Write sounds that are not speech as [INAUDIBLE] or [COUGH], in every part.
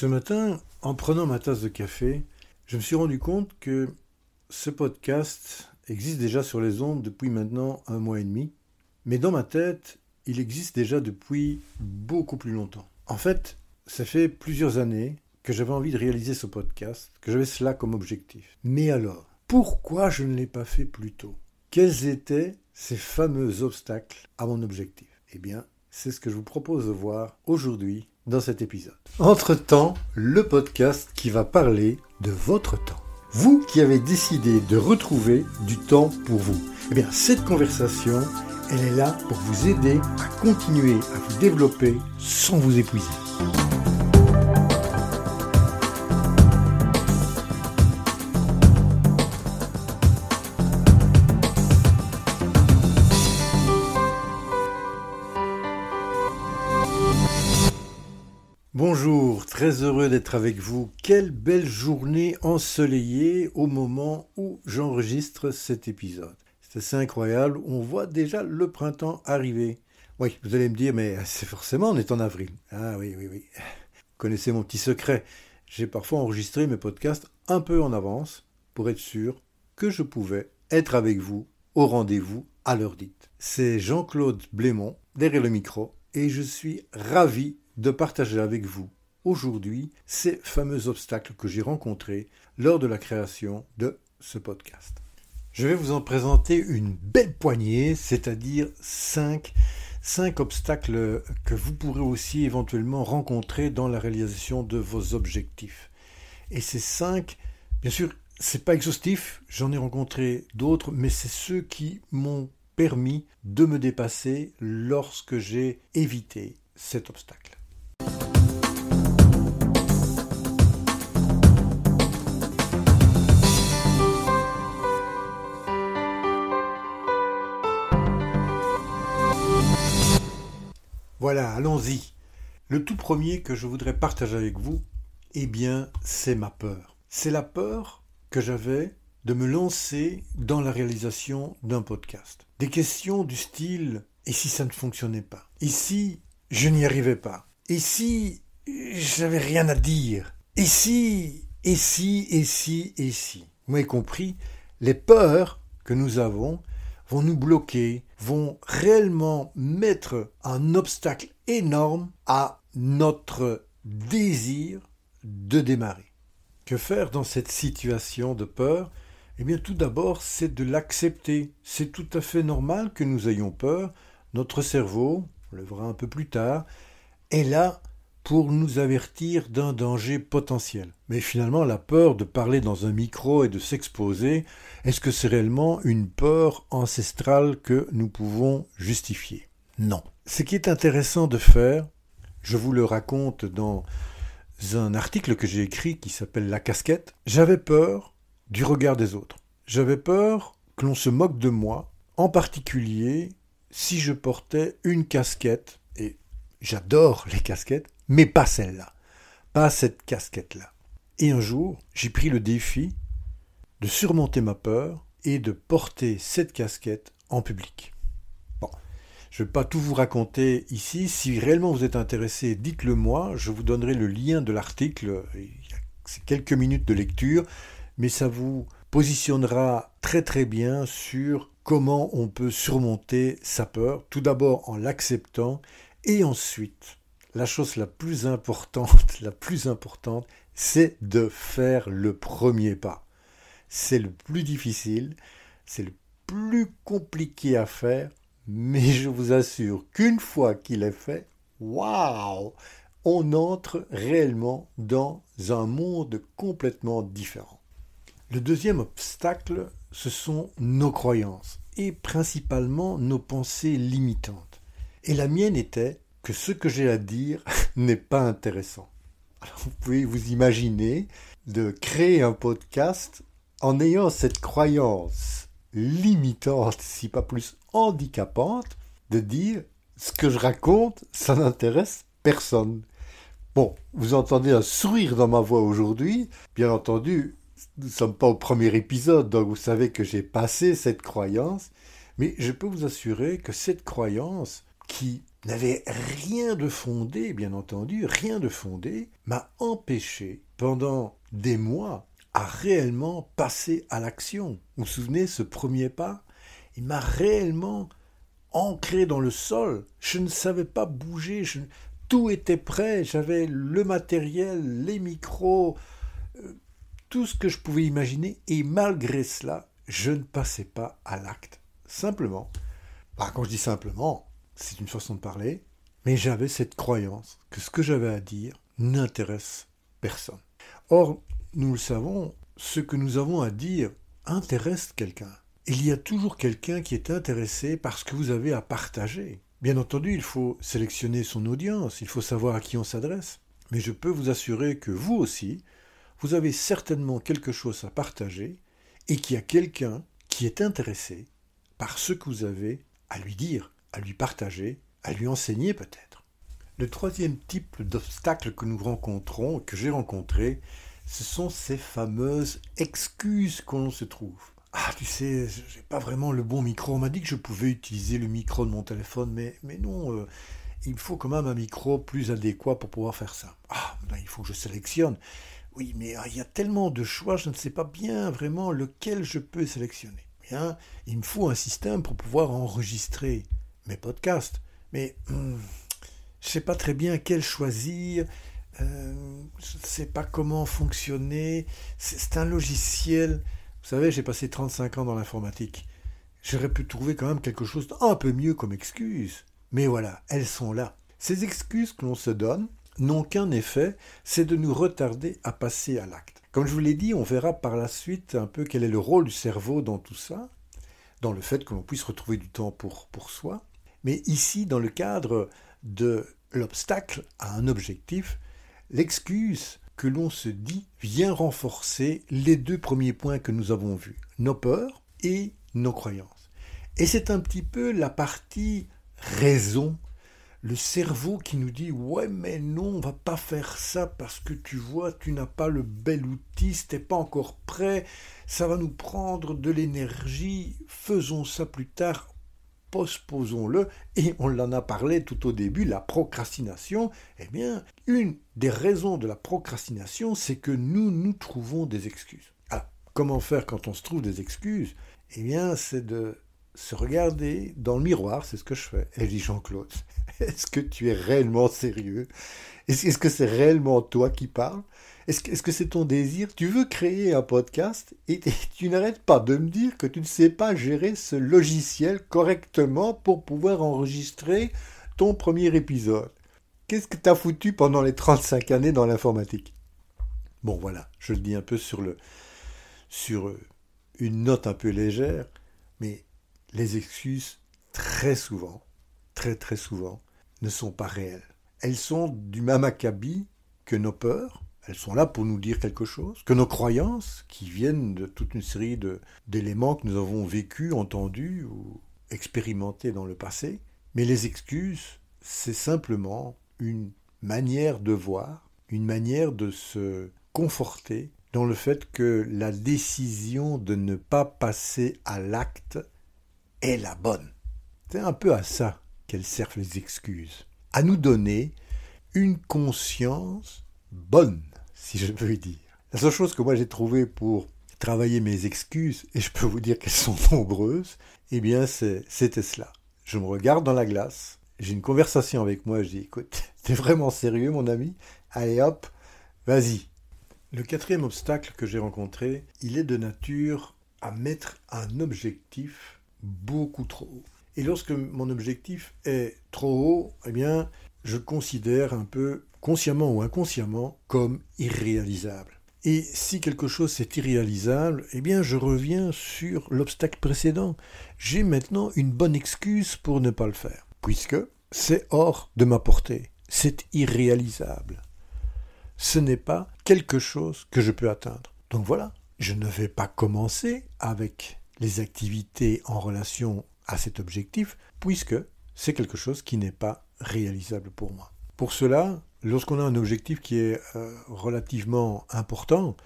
Ce matin, en prenant ma tasse de café, je me suis rendu compte que ce podcast existe déjà sur les ondes depuis maintenant un mois et demi, mais dans ma tête, il existe déjà depuis beaucoup plus longtemps. En fait, ça fait plusieurs années que j'avais envie de réaliser ce podcast, que j'avais cela comme objectif. Mais alors, pourquoi je ne l'ai pas fait plus tôt? Quels étaient ces fameux obstacles à mon objectif? Eh bien, c'est ce que je vous propose de voir aujourd'hui dans cet épisode. Entre-temps, le podcast qui va parler de votre temps. Vous qui avez décidé de retrouver du temps pour vous. Eh bien, cette conversation, elle est là pour vous aider à continuer à vous développer sans vous épuiser. Bonjour, très heureux d'être avec vous. Quelle belle journée ensoleillée au moment où j'enregistre cet épisode. C'est assez incroyable, on voit déjà le printemps arriver. Oui, vous allez me dire, mais c'est forcément, on est en avril. Ah oui, oui, oui. Connaissez mon petit secret. J'ai parfois enregistré mes podcasts un peu en avance pour être sûr que je pouvais être avec vous au rendez-vous à l'heure dite. C'est Jean-Claude Blémont derrière le micro et je suis ravi de partager avec vous aujourd'hui ces fameux obstacles que j'ai rencontrés lors de la création de ce podcast. Je vais vous en présenter une belle poignée, c'est-à-dire cinq, cinq obstacles que vous pourrez aussi éventuellement rencontrer dans la réalisation de vos objectifs. Et ces cinq, bien sûr, c'est pas exhaustif, j'en ai rencontré d'autres, mais c'est ceux qui m'ont permis de me dépasser lorsque j'ai évité cet obstacle. Voilà, allons-y. Le tout premier que je voudrais partager avec vous, eh bien, c'est ma peur. C'est la peur que j'avais de me lancer dans la réalisation d'un podcast. Des questions du style et si ça ne fonctionnait pas? Et si je n'y arrivais pas? Et si j'avais rien à dire? Et si Et si Et si Et si? Vous m'avez compris Les peurs que nous avons vont nous bloquer, vont réellement mettre un obstacle énorme à notre désir de démarrer. Que faire dans cette situation de peur? Eh bien tout d'abord, c'est de l'accepter. C'est tout à fait normal que nous ayons peur. Notre cerveau, on le verra un peu plus tard, est là pour nous avertir d'un danger potentiel. Mais finalement, la peur de parler dans un micro et de s'exposer, est-ce que c'est réellement une peur ancestrale que nous pouvons justifier? Non. Ce qui est intéressant de faire, je vous le raconte dans un article que j'ai écrit qui s'appelle La casquette, j'avais peur du regard des autres. J'avais peur que l'on se moque de moi, en particulier si je portais une casquette, et j'adore les casquettes, mais pas celle-là, pas cette casquette-là. Et un jour, j'ai pris le défi de surmonter ma peur et de porter cette casquette en public. Bon, je ne vais pas tout vous raconter ici. Si réellement vous êtes intéressé, dites-le moi. Je vous donnerai le lien de l'article. C'est quelques minutes de lecture, mais ça vous positionnera très très bien sur comment on peut surmonter sa peur, tout d'abord en l'acceptant et ensuite la chose la plus importante, [LAUGHS] la plus importante, c'est de faire le premier pas. C'est le plus difficile, c'est le plus compliqué à faire, mais je vous assure qu'une fois qu'il est fait, waouh, on entre réellement dans un monde complètement différent. Le deuxième obstacle, ce sont nos croyances, et principalement nos pensées limitantes. Et la mienne était que ce que j'ai à dire [LAUGHS] n'est pas intéressant. Vous pouvez vous imaginer de créer un podcast en ayant cette croyance limitante, si pas plus handicapante, de dire ce que je raconte, ça n'intéresse personne. Bon, vous entendez un sourire dans ma voix aujourd'hui. Bien entendu, nous ne sommes pas au premier épisode, donc vous savez que j'ai passé cette croyance. Mais je peux vous assurer que cette croyance, qui n'avait rien de fondé, bien entendu, rien de fondé, m'a empêché pendant des mois à réellement passer à l'action. Vous vous souvenez, ce premier pas, il m'a réellement ancré dans le sol. Je ne savais pas bouger, tout était prêt, j'avais le matériel, les micros, euh, tout ce que je pouvais imaginer, et malgré cela, je ne passais pas à l'acte. Simplement, bah, quand je dis simplement, c'est une façon de parler, mais j'avais cette croyance que ce que j'avais à dire n'intéresse personne. Or, nous le savons, ce que nous avons à dire intéresse quelqu'un. Il y a toujours quelqu'un qui est intéressé par ce que vous avez à partager. Bien entendu, il faut sélectionner son audience, il faut savoir à qui on s'adresse. Mais je peux vous assurer que vous aussi, vous avez certainement quelque chose à partager et qu'il y a quelqu'un qui est intéressé par ce que vous avez à lui dire à lui partager, à lui enseigner peut-être. Le troisième type d'obstacle que nous rencontrons, que j'ai rencontré, ce sont ces fameuses excuses qu'on se trouve. Ah, tu sais, j'ai pas vraiment le bon micro. On m'a dit que je pouvais utiliser le micro de mon téléphone, mais, mais non, euh, il faut quand même un micro plus adéquat pour pouvoir faire ça. Ah, ben, il faut que je sélectionne. Oui, mais ah, il y a tellement de choix, je ne sais pas bien vraiment lequel je peux sélectionner. Bien, il me faut un système pour pouvoir enregistrer mes podcasts. Mais hmm, je ne sais pas très bien quel choisir. Euh, je ne sais pas comment fonctionner. C'est un logiciel. Vous savez, j'ai passé 35 ans dans l'informatique. J'aurais pu trouver quand même quelque chose d'un peu mieux comme excuse. Mais voilà, elles sont là. Ces excuses que l'on se donne n'ont qu'un effet, c'est de nous retarder à passer à l'acte. Comme je vous l'ai dit, on verra par la suite un peu quel est le rôle du cerveau dans tout ça, dans le fait que l'on puisse retrouver du temps pour, pour soi. Mais ici, dans le cadre de l'obstacle à un objectif, l'excuse que l'on se dit vient renforcer les deux premiers points que nous avons vus, nos peurs et nos croyances. Et c'est un petit peu la partie raison, le cerveau qui nous dit ouais mais non, on va pas faire ça parce que tu vois, tu n'as pas le bel outil, t'es pas encore prêt, ça va nous prendre de l'énergie, faisons ça plus tard, postposons-le, et on en a parlé tout au début, la procrastination, eh bien, une des raisons de la procrastination, c'est que nous nous trouvons des excuses. Alors, comment faire quand on se trouve des excuses? Eh bien, c'est de se regarder dans le miroir, c'est ce que je fais. Et dis Jean-Claude, est-ce que tu es réellement sérieux? Est-ce que c'est réellement toi qui parles? Est-ce que c'est ton désir? Tu veux créer un podcast et, tu n'arrêtes pas de me dire que tu ne sais pas gérer ce logiciel correctement pour pouvoir enregistrer ton premier épisode. Qu'est-ce que tu as foutu pendant les 35 années dans l'informatique? Bon voilà, je le dis un peu sur, le, sur une note un peu légère, mais les excuses, très souvent, très très souvent, ne sont pas réelles. Elles sont du même acabit que nos peurs, elles sont là pour nous dire quelque chose, que nos croyances, qui viennent de toute une série d'éléments que nous avons vécus, entendus ou expérimentés dans le passé. Mais les excuses, c'est simplement une manière de voir, une manière de se conforter dans le fait que la décision de ne pas passer à l'acte est la bonne. C'est un peu à ça qu'elles servent les excuses, à nous donner une conscience bonne si je peux dire. La seule chose que moi j'ai trouvé pour travailler mes excuses, et je peux vous dire qu'elles sont nombreuses, eh bien c'était cela. Je me regarde dans la glace, j'ai une conversation avec moi, je dis écoute, [LAUGHS] t'es vraiment sérieux mon ami? Allez hop, vas-y. Le quatrième obstacle que j'ai rencontré, il est de nature à mettre un objectif beaucoup trop haut. Et lorsque mon objectif est trop haut, eh bien, je considère un peu consciemment ou inconsciemment, comme irréalisable. Et si quelque chose est irréalisable, eh bien je reviens sur l'obstacle précédent. J'ai maintenant une bonne excuse pour ne pas le faire, puisque c'est hors de ma portée, c'est irréalisable. Ce n'est pas quelque chose que je peux atteindre. Donc voilà, je ne vais pas commencer avec les activités en relation cet objectif, puisque c'est quelque chose qui n'est pas réalisable pour moi. Pour cela, lorsqu'on a un objectif qui est euh, relativement important,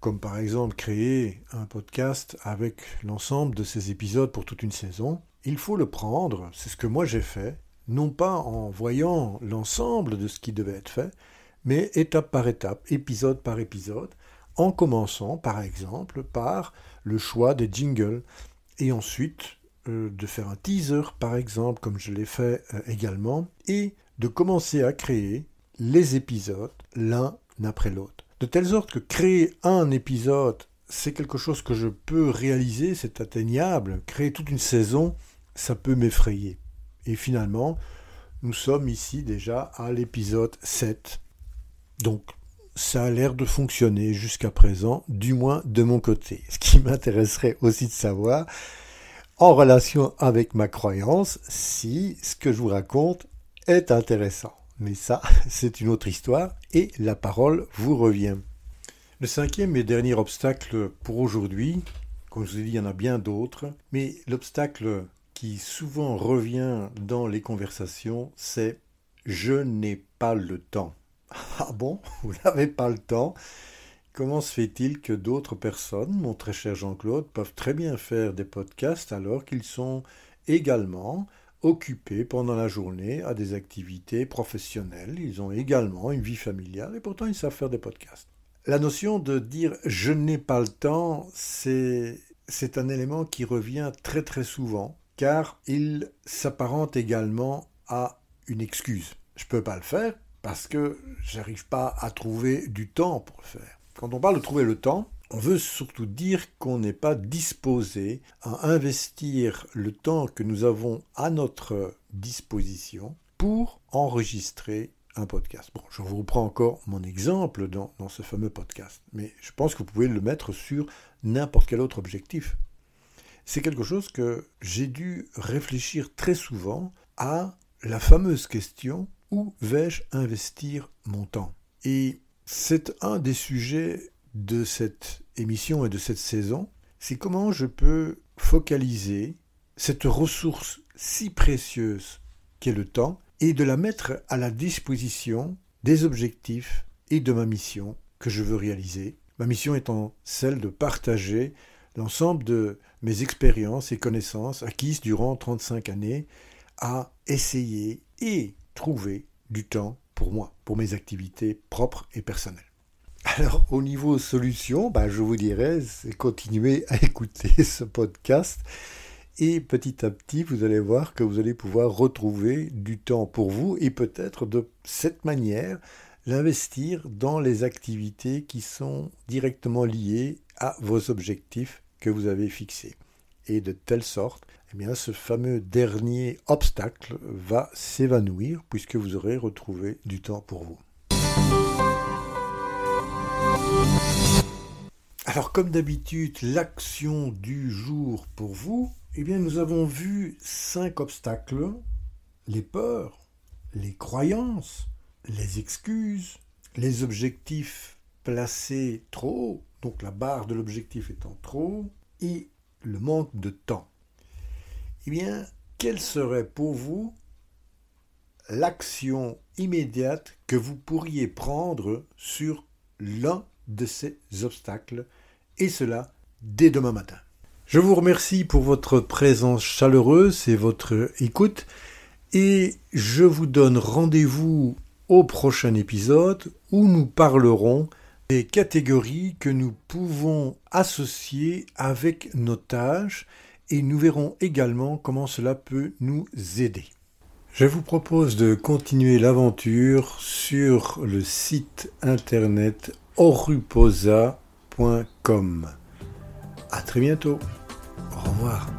comme par exemple créer un podcast avec l'ensemble de ces épisodes pour toute une saison, il faut le prendre, c'est ce que moi j'ai fait, non pas en voyant l'ensemble de ce qui devait être fait, mais étape par étape, épisode par épisode, en commençant par exemple par le choix des jingles et ensuite euh, de faire un teaser par exemple comme je l'ai fait euh, également et de commencer à créer les épisodes l'un après l'autre. De telle sorte que créer un épisode, c'est quelque chose que je peux réaliser, c'est atteignable. Créer toute une saison, ça peut m'effrayer. Et finalement, nous sommes ici déjà à l'épisode 7. Donc, ça a l'air de fonctionner jusqu'à présent, du moins de mon côté. Ce qui [LAUGHS] m'intéresserait aussi de savoir, en relation avec ma croyance, si ce que je vous raconte est intéressant. Mais ça, [LAUGHS] c'est une autre histoire, et la parole vous revient. Le cinquième et dernier obstacle pour aujourd'hui, comme je vous ai dit, il y en a bien d'autres, mais l'obstacle qui souvent revient dans les conversations, c'est je n'ai pas le temps. Ah bon, [LAUGHS] vous n'avez pas le temps? Comment se fait-il que d'autres personnes, mon très cher Jean-Claude, peuvent très bien faire des podcasts alors qu'ils sont également occupés pendant la journée à des activités professionnelles, ils ont également une vie familiale et pourtant ils savent faire des podcasts. La notion de dire je n'ai pas le temps, c'est un élément qui revient très très souvent car il s'apparente également à une excuse. Je ne peux pas le faire parce que j'arrive pas à trouver du temps pour le faire. Quand on parle de trouver le temps, on veut surtout dire qu'on n'est pas disposé à investir le temps que nous avons à notre disposition pour enregistrer un podcast. Bon, je vous reprends encore mon exemple dans, ce fameux podcast, mais je pense que vous pouvez le mettre sur n'importe quel autre objectif. C'est quelque chose que j'ai dû réfléchir très souvent à la fameuse question où vais-je investir mon temps? Et c'est un des sujets de cette émission et de cette saison, c'est comment je peux focaliser cette ressource si précieuse qu'est le temps et de la mettre à la disposition des objectifs et de ma mission que je veux réaliser. Ma mission étant celle de partager l'ensemble de mes expériences et connaissances acquises durant 35 années à essayer et trouver du temps pour moi, pour mes activités propres et personnelles. Alors, au niveau solution, bah, je vous dirais, c'est continuer à [LAUGHS] écouter ce podcast. Et petit à petit, vous allez voir que vous allez pouvoir retrouver du temps pour vous et peut-être de cette manière l'investir dans les activités qui sont directement liées à vos objectifs que vous avez fixés. Et de telle sorte, eh ce fameux dernier obstacle va s'évanouir puisque vous aurez retrouvé du temps pour vous. Alors comme d'habitude, l'action du jour pour vous, eh bien nous avons vu cinq obstacles, les peurs, les croyances, les excuses, les objectifs placés trop donc la barre de l'objectif étant trop haut, et le manque de temps. Eh bien, quelle serait pour vous l'action immédiate que vous pourriez prendre sur l'un de ces obstacles, et cela dès demain matin? Je vous remercie pour votre présence chaleureuse et votre écoute, et je vous donne rendez-vous au prochain épisode où nous parlerons des catégories que nous pouvons associer avec nos tâches et nous verrons également comment cela peut nous aider. Je vous propose de continuer l'aventure sur le site internet oruposa.com. À très bientôt. Au revoir.